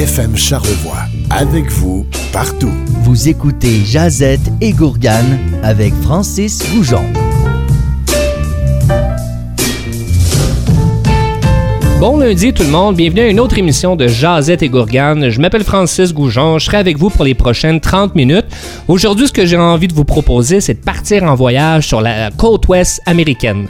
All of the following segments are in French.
FM Charlevoix. Avec vous, partout. Vous écoutez Jazette et Gourgane avec Francis Goujon. Bon lundi tout le monde, bienvenue à une autre émission de Jazette et Gourgane. Je m'appelle Francis Goujon, je serai avec vous pour les prochaines 30 minutes. Aujourd'hui, ce que j'ai envie de vous proposer, c'est de partir en voyage sur la côte ouest américaine.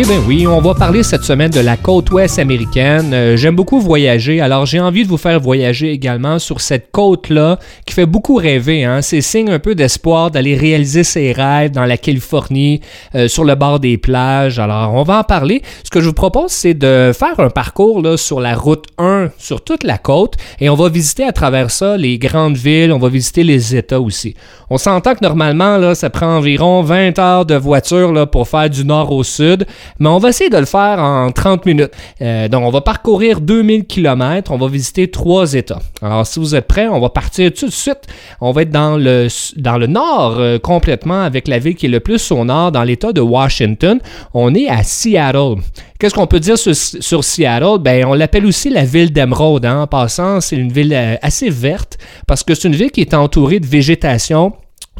Eh bien oui, on va parler cette semaine de la côte ouest américaine. Euh, J'aime beaucoup voyager, alors j'ai envie de vous faire voyager également sur cette côte-là qui fait beaucoup rêver. Hein? C'est signe un peu d'espoir d'aller réaliser ses rêves dans la Californie, euh, sur le bord des plages. Alors on va en parler. Ce que je vous propose, c'est de faire un parcours sur la route 1, sur toute la côte, et on va visiter à travers ça les grandes villes, on va visiter les États aussi. On s'entend que normalement, ça prend environ 20 heures de voiture pour faire du nord au sud mais on va essayer de le faire en 30 minutes. Euh, donc, on va parcourir 2000 km, on va visiter trois États. Alors, si vous êtes prêts, on va partir tout de suite. On va être dans le, dans le nord euh, complètement avec la ville qui est le plus au nord, dans l'État de Washington. On est à Seattle. Qu'est-ce qu'on peut dire sur, Seattle? Ben, on l'appelle aussi la ville d'Emerald. Hein. En passant, c'est une ville euh, assez verte parce que c'est une ville qui est entourée de végétation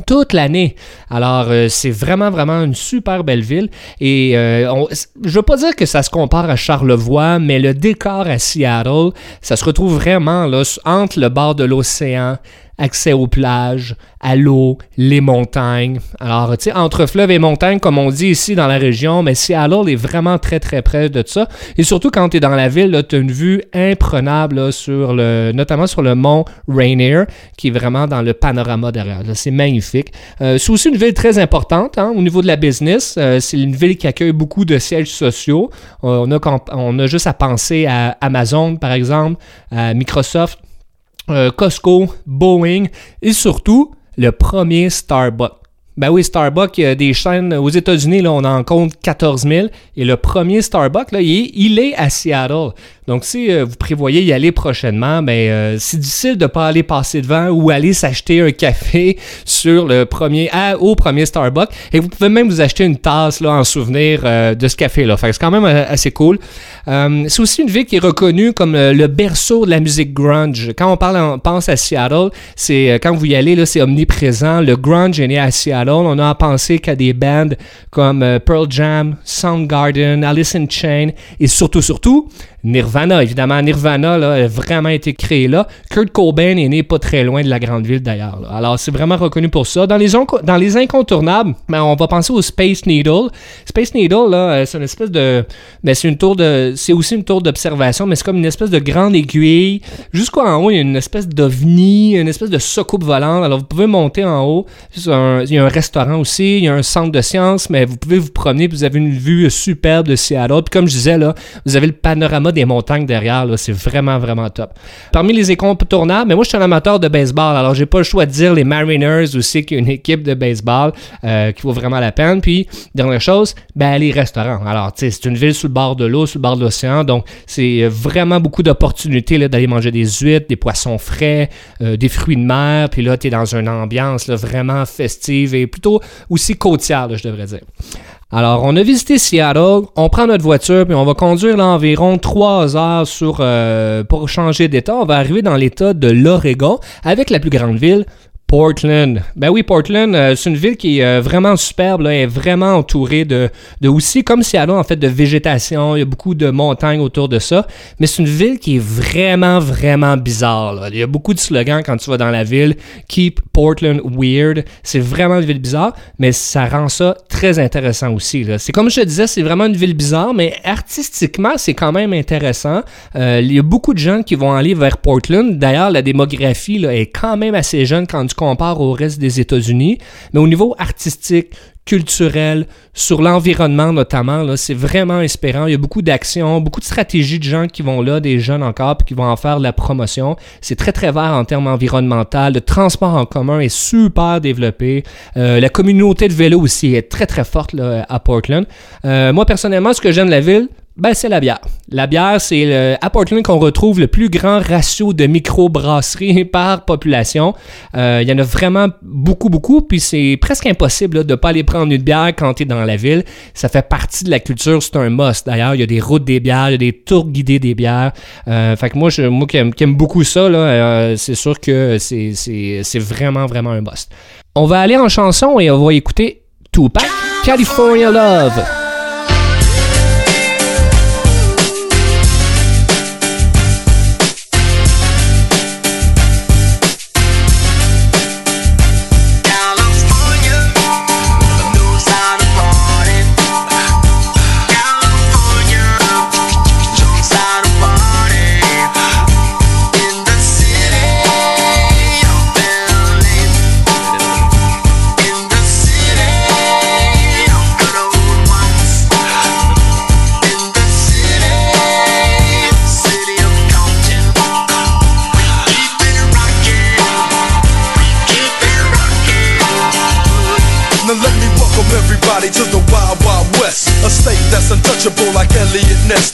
toute l'année. Alors, euh, c'est vraiment, vraiment une super belle ville. Et euh, on, je veux pas dire que ça se compare à Charlevoix, mais le décor à Seattle, ça se retrouve vraiment là, entre le bord de l'océan, accès aux plages, à l'eau, les montagnes. Alors, tu sais, entre fleuve et montagne, comme on dit ici dans la région, mais Seattle est vraiment très, très près de ça. Et surtout, quand tu es dans la ville, tu as une vue imprenable sur le, notamment sur le mont Rainier, qui est vraiment dans le panorama derrière. C'est magnifique. Euh, c'est aussi une ville très importante hein, au niveau de la business. Euh, c'est une ville qui accueille beaucoup de sièges sociaux. on, a, on a juste à penser à Amazon, par exemple, à Microsoft, euh, Costco, Boeing et surtout le premier Starbucks. Ben oui, Starbucks, il y a des chaînes aux États-Unis, là, on en compte 14 000. Et le premier Starbucks, là, est, il est à Seattle. Donc, si euh, vous prévoyez y aller prochainement, ben, euh, c'est difficile de ne pas aller passer devant ou aller s'acheter un café sur le premier, au premier Starbucks. Et vous pouvez même vous acheter une tasse là, en souvenir euh, de ce café-là. c'est quand même assez cool. c'est aussi une ville qui est reconnue comme le berceau de la musique grunge. Quand on parle, pense à Seattle, c'est quand vous y allez, c'est omniprésent. Le grunge est né à Seattle. On a à penser qu'à des bands comme Pearl Jam, Soundgarden, Alice in Chain et surtout, surtout, Nirvana, évidemment. Nirvana a vraiment été créé là. Kurt Cobain est né pas très loin de la grande ville d'ailleurs. Alors c'est vraiment reconnu pour ça. Dans les, dans les incontournables, ben, on va penser au Space Needle. Space Needle, là, euh, c'est une espèce de. Ben, c'est une tour de. C'est aussi une tour d'observation, mais c'est comme une espèce de grande aiguille. Jusqu'en haut, il y a une espèce d'ovni, une espèce de soucoupe volante. Alors vous pouvez monter en haut. il y a un restaurant aussi, il y a un centre de sciences, mais vous pouvez vous promener, vous avez une vue superbe de Seattle. Puis comme je disais, là, vous avez le panorama des montagnes derrière. C'est vraiment, vraiment top. Parmi les incontournables, mais moi, je suis un amateur de baseball. Alors, j'ai pas le choix de dire les Mariners aussi, qui est une équipe de baseball euh, qui vaut vraiment la peine. Puis, dernière chose, ben, les restaurants. Alors, tu sais, c'est une ville sur le bord de l'eau, sur le bord de l'océan. Donc, c'est vraiment beaucoup d'opportunités d'aller manger des huîtres, des poissons frais, euh, des fruits de mer. Puis là, tu es dans une ambiance vraiment festive et plutôt aussi côtière, je devrais dire. Alors, on a visité Seattle, on prend notre voiture, puis on va conduire là, environ trois heures sur, euh, pour changer d'état. On va arriver dans l'état de l'Oregon, avec la plus grande ville, Portland. Ben oui, Portland, euh, c'est une ville qui est euh, vraiment superbe, là, est vraiment entourée de, aussi, comme Seattle, en fait, de végétation. Il y a beaucoup de montagnes autour de ça. Mais c'est une ville qui est vraiment, vraiment bizarre. Il y a beaucoup de slogans quand tu vas dans la ville. Keep Portland weird. C'est vraiment une ville bizarre, mais ça rend ça très intéressant aussi. C'est comme je te disais, c'est vraiment une ville bizarre, mais artistiquement, c'est quand même intéressant. Euh, il y a beaucoup de gens qui vont aller vers Portland. D'ailleurs, la démographie est quand même assez jeune quand tu compare au reste des États-Unis. Mais au niveau artistique, culturel, sur l'environnement notamment, c'est vraiment inspirant. Il y a beaucoup d'actions, beaucoup de stratégies de gens qui vont là, des jeunes encore, puis qui vont en faire de la promotion. C'est très, très vert en termes environnementaux. Le transport en commun est super développé. Euh, la communauté de vélo aussi est très, très forte à Portland. Euh, moi, personnellement, ce que j'aime de la ville, Ben, c'est la bière. La bière, c'est à Portland qu'on retrouve le plus grand ratio de microbrasseries par population. Euh, il y en a vraiment beaucoup, beaucoup, puis c'est presque impossible de ne pas aller prendre une bière quand tu es dans la ville. Ça fait partie de la culture, c'est un must. D'ailleurs, il y a des routes des bières, il y a des tours guidés des bières. Euh, fait que moi, je, moi qui, aime, beaucoup ça, euh, c'est sûr que c'est vraiment, vraiment un must. On va aller en chanson et on va écouter Tupac, California Love.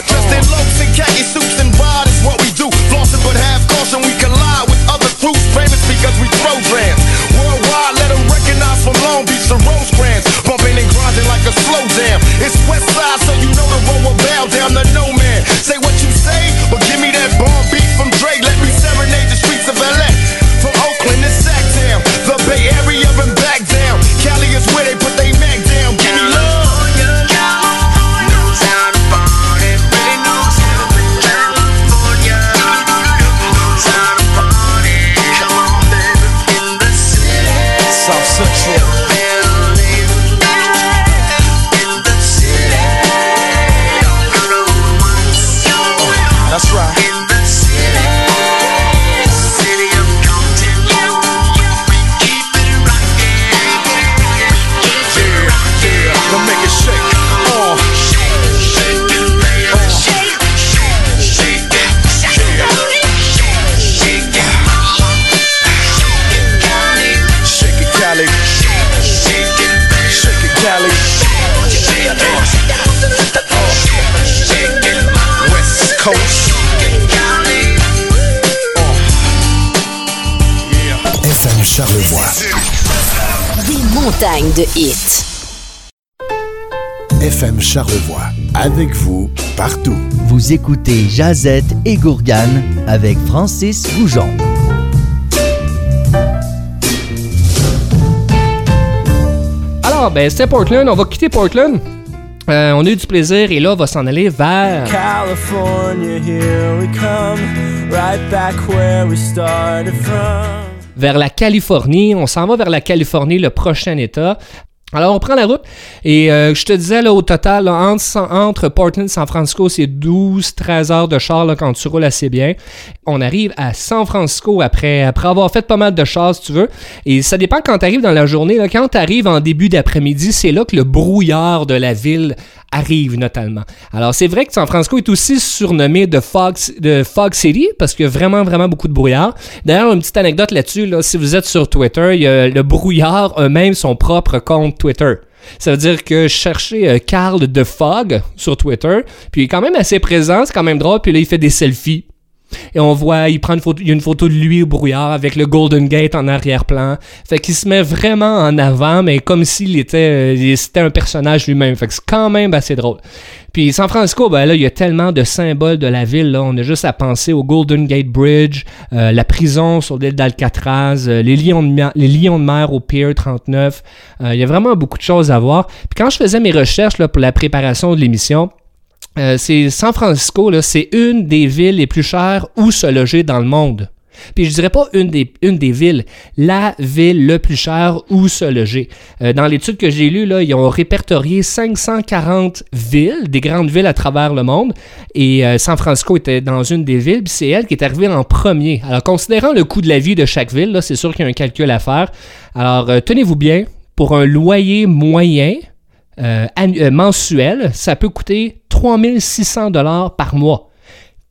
God. Dressed in loafs and khaki suits and wide is what we do. Flossing but have caution, we collide with other crews. Famous because we throw grams Worldwide, let them recognize from Long Beach to Rosecrans. Bumping and grinding like a slow jam. It's West Side, so you know the road will bow down the nose. De hits. FM Charlevoix, avec vous partout. Vous écoutez Jazette et Gourgane avec Francis Goujon. Alors, ben, c'est Portland. On va quitter Portland. Euh, on a eu du plaisir et là, on va s'en aller vers. California, here we come, right back where we started from vers la Californie. On s'en va vers la Californie, le prochain État. Alors, on prend la route et euh, je te disais, là, au total, entre, Portland et San Francisco, c'est 12-13 heures de char quand tu roules assez bien. On arrive à San Francisco après, après avoir fait pas mal de chars, si tu veux. Et ça dépend quand tu arrives dans la journée. Quand tu arrives en début d'après-midi, c'est là que le brouillard de la ville arrive notamment. Alors, c'est vrai que San Francisco est aussi surnommé de Fog, de Fog City parce qu'il y a vraiment, vraiment beaucoup de brouillard. D'ailleurs, une petite anecdote là-dessus, là, si vous êtes sur Twitter, il y a le brouillard a même son propre compte Twitter. Ça veut dire que je cherchais euh, Carl de Fog sur Twitter, puis il est quand même assez présent, c'est quand même drôle, puis là il fait des selfies. Et on voit, il prend une photo, il y a une photo de lui au brouillard avec le Golden Gate en arrière-plan. Fait qu'il se met vraiment en avant, mais comme s'il était, euh, un personnage lui-même. Fait que c'est quand même assez drôle. Puis San Francisco, ben là, il y a tellement de symboles de la ville. Là. On a juste à penser au Golden Gate Bridge, euh, la prison sur l'île d'Alcatraz, euh, les, lions de les lions de mer au Pier 39. il y a vraiment beaucoup de choses à voir. Puis quand je faisais mes recherches là, pour la préparation de l'émission, euh, c'est San Francisco, c'est une des villes les plus chères où se loger dans le monde. Puis je dirais pas une des, villes, la ville le plus chère où se loger. Euh, dans l'étude que j'ai lue, là, ils ont répertorié 540 villes, des grandes villes à travers le monde, et euh, San Francisco était dans une des villes, puis c'est elle qui est arrivée en premier. Alors, considérant le coût de la vie de chaque ville, c'est sûr qu'il y a un calcul à faire. Alors, tenez-vous bien, pour un loyer moyen, mensuel, ça peut coûter 3600 dollars par mois.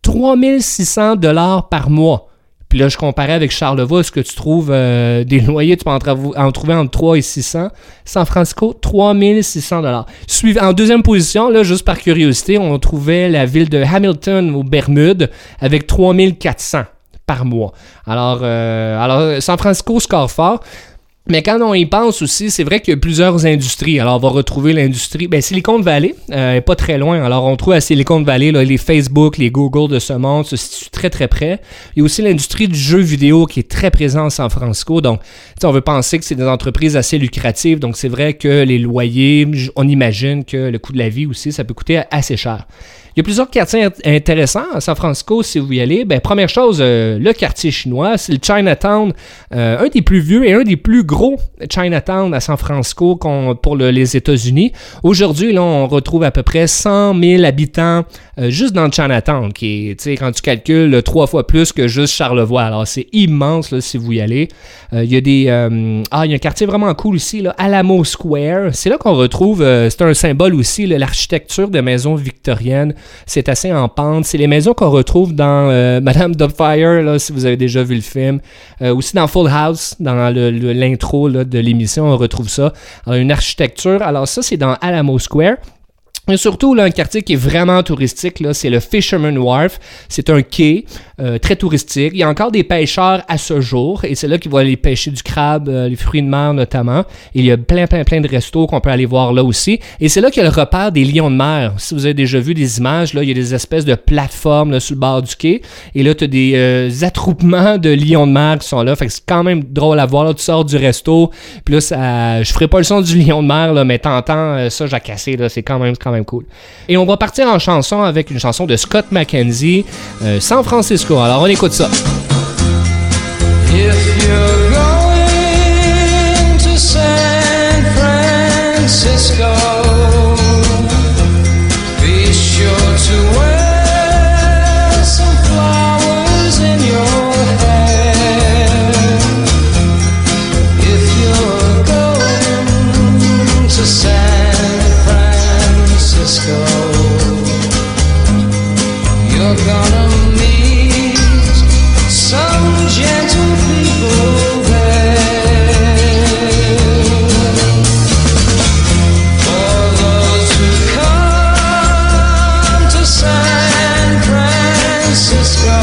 3600 dollars par mois. Puis là, je comparais avec Charlevoix, ce que tu trouves euh, des loyers, tu peux en, trouver entre 3 et 600. San Francisco, 3600 dollars. En deuxième position, là, juste par curiosité, on trouvait la ville de Hamilton aux Bermudes avec 3400 par mois. Alors, euh, alors San Francisco score fort. Mais quand on y pense aussi, c'est vrai qu'il y a plusieurs industries. Alors, on va retrouver l'industrie. Ben, Silicon Valley, euh, pas très loin. Alors, on trouve à Silicon Valley les Facebook, les Google de ce monde se situent très, très près. Il y a aussi l'industrie du jeu vidéo qui est très présente en San Francisco. Donc, on veut penser que c'est des entreprises assez lucratives. Donc, c'est vrai que les loyers, on imagine que le coût de la vie aussi, ça peut coûter assez cher. Il y a plusieurs quartiers intéressants à San Francisco si vous y allez. Ben, première chose, euh, le quartier chinois, c'est le Chinatown, euh, un des plus vieux et un des plus gros Chinatown à San Francisco pour les États-Unis. Aujourd'hui, là, on retrouve à peu près 100 000 habitants euh, juste dans le Chinatown, qui est, quand tu calcules, trois fois plus que juste Charlevoix. Alors, c'est immense là, si vous y allez. il y a des... ah, il y a un quartier vraiment cool ici, là, Alamo Square. C'est là qu'on retrouve, c'est un symbole aussi, l'architecture des maisons victoriennes c'est assez en pente. C'est les maisons qu'on retrouve dans euh, Madame Dubfire, là, si vous avez déjà vu le film. Euh, aussi dans Full House, dans l'intro de l'émission, on retrouve ça. une architecture. Alors ça, c'est dans Alamo Square. Et surtout, là, un quartier qui est vraiment touristique, là, c'est le Fisherman Wharf. C'est un quai euh, très touristique. Il y a encore des pêcheurs à ce jour, et c'est là qu'ils vont aller pêcher du crabe, euh, les fruits de mer notamment. il y a plein, plein, plein de restos qu'on peut aller voir là aussi. Et c'est là qu'il y a le repère des lions de mer. Si vous avez déjà vu des images, là, il y a des espèces de plateformes là, sur le bord du quai. Et là, tu as des euh, attroupements de lions de mer qui sont là. Fait que c'est quand même drôle à voir. Là, tu sors du resto, puis là, ça, je ferai pas le son du lion de mer, là, mais t'entends ça, j'ai cassé. Là, c'est quand même, quand même cool. Et on va partir en chanson avec une chanson de Scott McKenzie, euh, San Francisco. Alors on écoute ça. Francisco.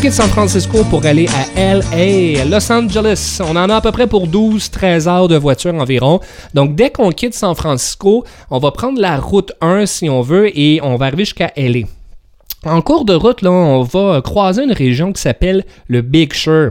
Quitte San Francisco pour aller à LA, Los Angeles. On en a à peu près pour 12-13 heures de voiture environ. Donc dès qu'on quitte San Francisco, on va prendre la route 1 si on veut et on va arriver jusqu'à LA. En cours de route, là, on va croiser une région qui s'appelle le Big Sur.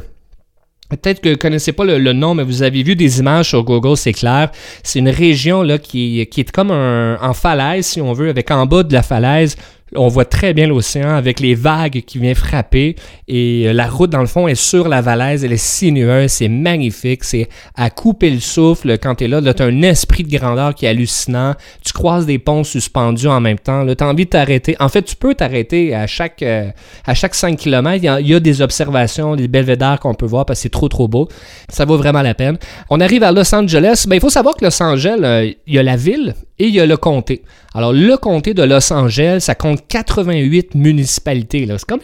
Peut-être que vous ne connaissez pas le, nom, mais vous avez vu des images sur Google, c'est clair. C'est une région là, qui, qui est comme un, en falaise, si on veut, avec en bas de la falaise on voit très bien l'océan avec les vagues qui viennent frapper et euh, la route dans le fond est sur la valaise, elle est sinueuse, c'est magnifique, c'est à couper le souffle quand tu es là, là tu un esprit de grandeur qui est hallucinant, tu croises des ponts suspendus en même temps, tu as envie de t'arrêter. En fait, tu peux t'arrêter à chaque euh, à chaque 5 km, il y, a, des observations, des belvédères qu'on peut voir parce que c'est trop trop beau. Ça vaut vraiment la peine. On arrive à Los Angeles, ben, il faut savoir que Los Angeles, euh, il y a la ville et il y a le comté. Alors, le comté de Los Angeles, ça compte 88 municipalités. C'est comme,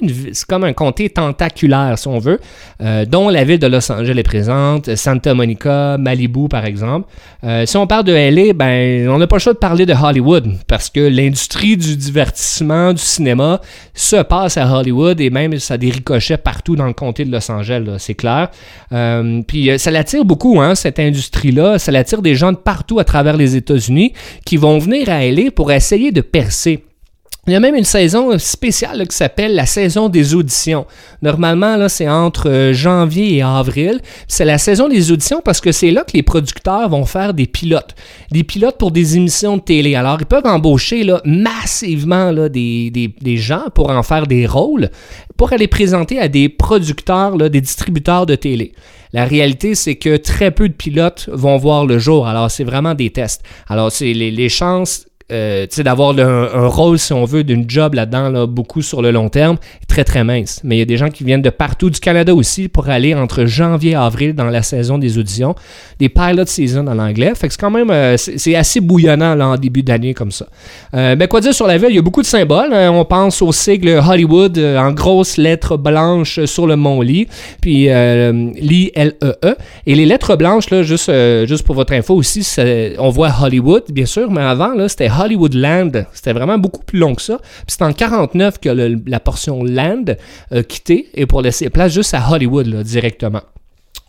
comme, un comté tentaculaire, si on veut, euh, dont la ville de Los Angeles est présente, Santa Monica, Malibu, par exemple. Euh, si on parle de LA, ben, on n'a pas le choix de parler de Hollywood, parce que l'industrie du divertissement, du cinéma, se passe à Hollywood, et même ça a des ricochets partout dans le comté de Los Angeles, c'est clair. Euh, puis ça l'attire beaucoup, hein, cette industrie-là. Ça l'attire des gens de partout à travers les États-Unis qui vont venir à LA pour essayer de percer. Il y a même une saison spéciale qui s'appelle la saison des auditions. Normalement, là, c'est entre euh, janvier et avril. C'est la saison des auditions parce que c'est là que les producteurs vont faire des pilotes. Des pilotes pour des émissions de télé. Alors, ils peuvent embaucher là, massivement là, des, gens pour en faire des rôles, pour aller présenter à des producteurs, là, des distributeurs de télé. La réalité, c'est que très peu de pilotes vont voir le jour. Alors, c'est vraiment des tests. Alors, c'est les chances euh, d'avoir un, rôle, si on veut, d'une job là-dedans, là, beaucoup sur le long terme, très très mince. Mais il y a des gens qui viennent de partout du Canada aussi pour aller entre janvier et avril dans la saison des auditions, des pilot season en anglais. Fait que c'est quand même euh, c'est assez bouillonnant là, en début d'année comme ça. Euh, ben quoi dire sur la ville, il y a beaucoup de symboles. Hein. On pense au sigle Hollywood en grosses lettres blanches sur le mont Lee, puis Lee L-E-E. Et les lettres blanches, là, juste, juste pour votre info aussi, on voit Hollywood, bien sûr, mais avant, là, c'était Hollywoodland. C'était vraiment beaucoup plus long que ça. c'est en 49 que la portion Land a quitté et pour laisser place juste à Hollywood directement.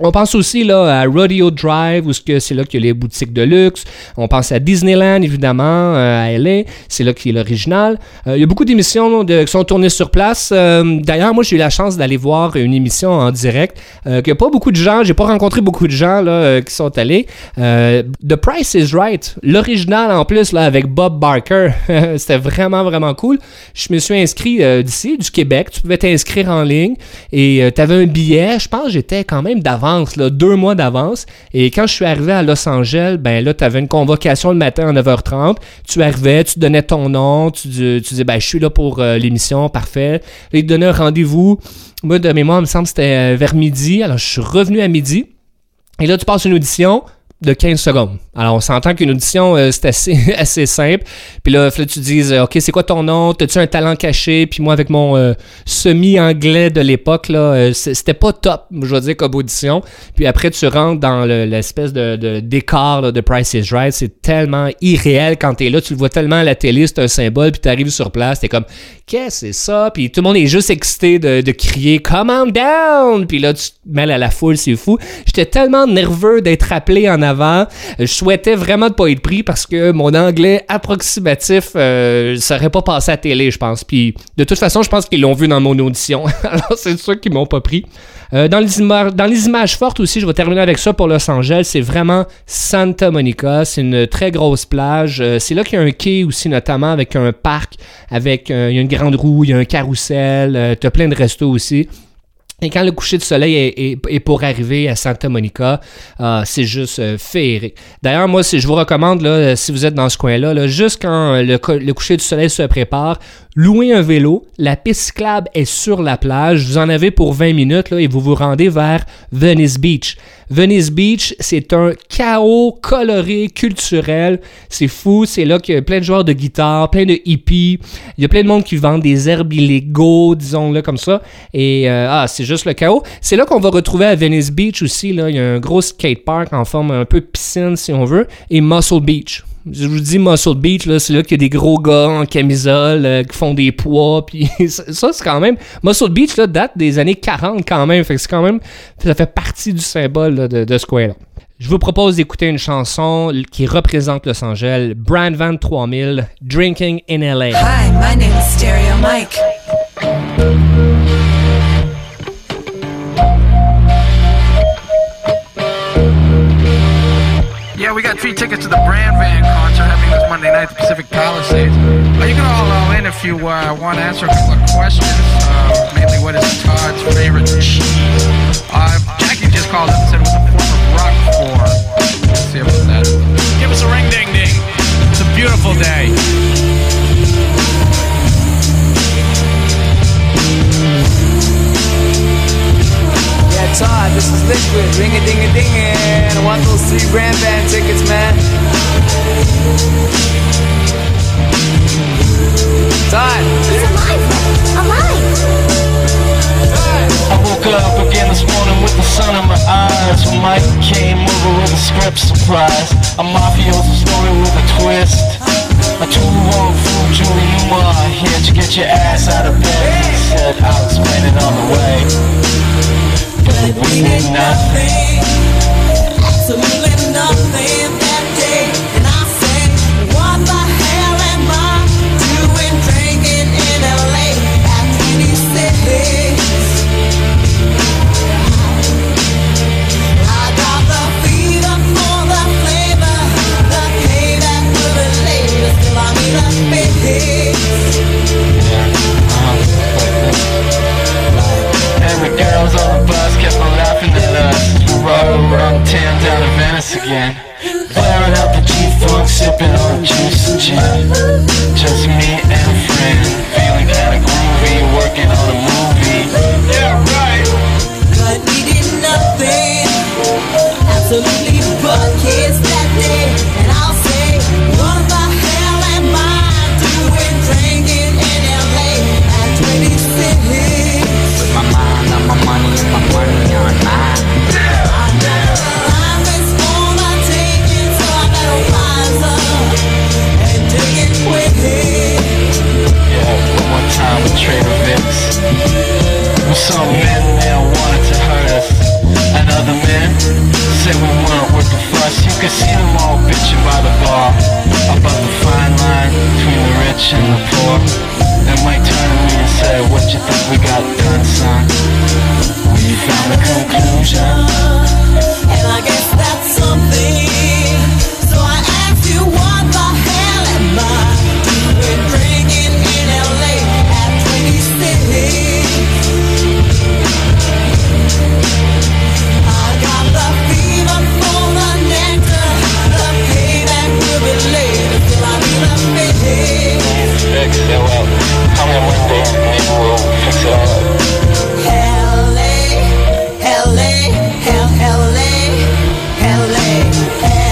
On pense aussi là, à Rodeo Drive, où c'est là qu'il y a les boutiques de luxe. On pense à Disneyland, évidemment, euh, à LA. C'est là qu'il a l'original. Euh, il y a beaucoup d'émissions qui sont tournées sur place. Euh, d'ailleurs, moi, j'ai eu la chance d'aller voir une émission en direct. a pas beaucoup de gens, j'ai pas rencontré beaucoup de gens là, qui sont allés. The Price is Right, l'original en plus, là, avec Bob Barker. C'était vraiment, vraiment cool. Je me suis inscrit d'ici, du Québec. Tu pouvais t'inscrire en ligne et tu avais un billet. Je pense que j'étais quand même d'avant deux mois d'avance. Et quand je suis arrivé à Los Angeles, ben là, tu avais une convocation le matin à 9h30. Tu arrivais, tu donnais ton nom, tu, tu disais, ben, je suis là pour euh, l'émission, parfait. Là, ils te donnaient un rendez-vous. Moi, de mémoire, il me semble que c'était euh, vers midi. Alors, je suis revenu à midi. Et là, tu passes une audition de 15 secondes. Alors, on s'entend qu'une audition, euh, c'est assez, assez simple. Puis là, tu dises, euh, OK, c'est quoi ton nom? T'as-tu un talent caché? Puis moi, avec mon euh, semi-anglais de l'époque, là, c'était pas top, je veux dire, comme audition. Puis après, tu rentres dans l'espèce de, décor de Price is Right. C'est tellement irréel quand t'es là. Tu le vois tellement à la télé, c'est un symbole. Puis t'arrives sur place, t'es comme, qu'est-ce que c'est ça? Puis tout le monde est juste excité de, de crier, Come on down! Puis là, tu te mêles à la foule, c'est fou. J'étais tellement nerveux d'être appelé en avant. Je souhaitais vraiment de pas être pris parce que mon anglais approximatif euh, serait pas passé à télé, je pense. Puis de toute façon, je pense qu'ils l'ont vu dans mon audition. Alors c'est sûr qu'ils m'ont pas pris. Euh, dans, les images fortes aussi, je vais terminer avec ça pour Los Angeles, c'est vraiment Santa Monica. C'est une très grosse plage. Euh, c'est là qu'il y a un quai aussi, notamment avec un parc, avec il y a une grande roue, il y a un carrousel, tu as plein de restos aussi. Et quand le coucher de soleil est, pour arriver à Santa Monica, euh, c'est juste euh, féerique. D'ailleurs, moi, si je vous recommande, là, si vous êtes dans ce coin-là, là, juste quand le, le, coucher du soleil se prépare, louez un vélo. La piste cyclable est sur la plage. Vous en avez pour 20 minutes là, et vous vous rendez vers Venice Beach. Venice Beach, c'est un chaos coloré culturel. C'est fou. C'est là qu'il y a plein de joueurs de guitare, plein de hippies. Il y a plein de monde qui vendent des herbes illégaux, disons-le comme ça. Et euh, ah, c'est juste le chaos. C'est là qu'on va retrouver à Venice Beach aussi. Là. Il y a un gros skate park en forme un peu piscine, si on veut, et Muscle Beach. Je vous dis Muscle Beach, là, c'est là qu'il y a des gros gars en camisole euh, qui font des poids. Puis ça, c'est quand même. Muscle Beach là, date des années 40 quand même. Fait que c'est quand même. Ça fait partie du symbole de, de ce coin-là. Je vous propose d'écouter une chanson qui représente Los Angeles, Brand Van 3000, Drinking in LA. Hi, my name is Stereo Mike. Three tickets to the Brand Van concert happening this Monday night at the Pacific Palisades. Uh, you can all all in if you uh, want to answer a couple of questions. Uh, mainly, what is Todd's favorite Here to get LA,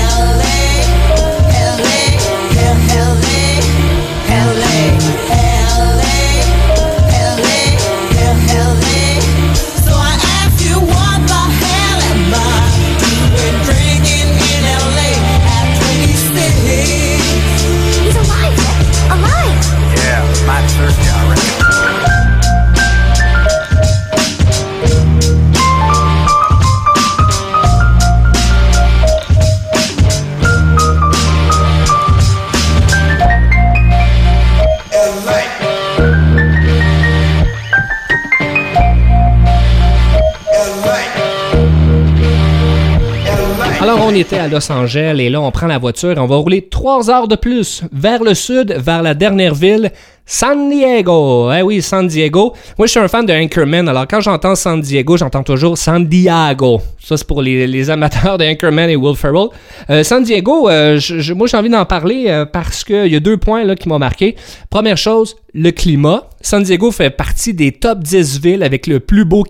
était à Los Angeles et là, on prend la voiture on va rouler trois heures de plus vers le sud, vers la dernière ville, San Diego. Eh oui, San Diego. Moi, je suis un fan de Anchorman. Alors, quand j'entends San Diego, j'entends toujours San Diego. Ça, c'est pour les, amateurs de Anchorman et Will Ferrell. Euh, San Diego, euh, moi, j'ai envie d'en parler euh, parce qu'il y a deux points là, qui m'ont marqué. Première chose, le climat. San Diego fait partie des top 10 villes avec le plus beau,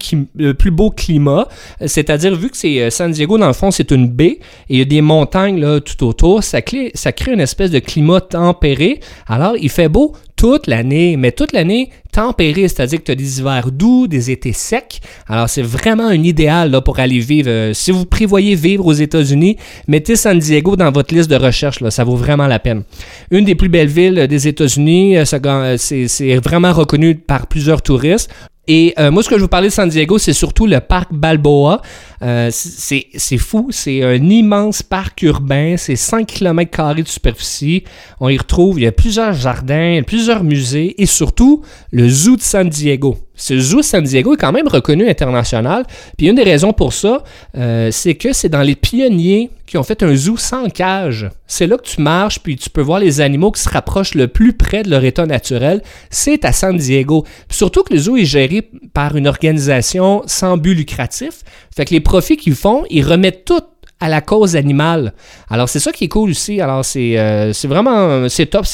climat. C'est-à-dire, vu que c'est San Diego, dans le fond, c'est une baie et il y a des montagnes tout autour, ça crée une espèce de climat tempéré. Alors, il fait beau toute l'année, mais toute l'année tempéré, c'est-à-dire que tu as des hivers doux, des étés secs. Alors, c'est vraiment un idéal là, pour aller vivre. Euh, si vous prévoyez vivre aux États-Unis, mettez San Diego dans votre liste de recherche. Là, ça vaut vraiment la peine. Une des plus belles villes euh, des États-Unis, euh, c'est vraiment reconnu par plusieurs touristes. Et euh, moi, ce que je veux parler de San Diego, c'est surtout le parc Balboa. Euh, c'est fou, c'est un immense parc urbain, c'est 5 km de superficie. On y retrouve, il y a plusieurs jardins, plusieurs musées et surtout le zoo de San Diego. Ce zoo San Diego est quand même reconnu international. Puis une des raisons pour ça, euh, c'est que c'est dans les pionniers qui ont fait un zoo sans cage. C'est là que tu marches, puis tu peux voir les animaux qui se rapprochent le plus près de leur état naturel. C'est à San Diego. Puis surtout que le zoo est géré par une organisation sans but lucratif. Fait que les profits qu'ils font, ils remettent tout à la cause animale. Alors c'est ça qui est cool aussi. Alors c'est euh, vraiment c'est top.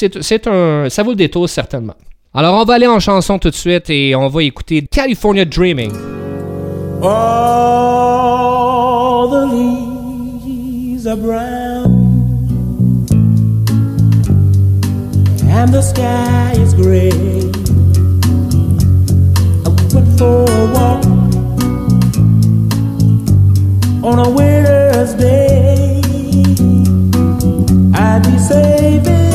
Un ça vaut le détour certainement. Alors on va aller en chanson tout de suite et on va écouter California Dreaming. All the leaves are brown and the sky is gray. I went for a walk on a winter's day. I'd be safe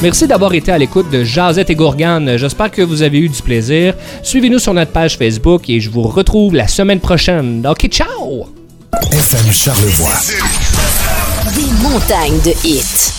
Merci d'avoir été à l'écoute de Jazette et Gourgane. J'espère que vous avez eu du plaisir. Suivez-nous sur notre page Facebook et je vous retrouve la semaine prochaine. Ok, ciao! FM Charlevoix. Des montagnes de hits.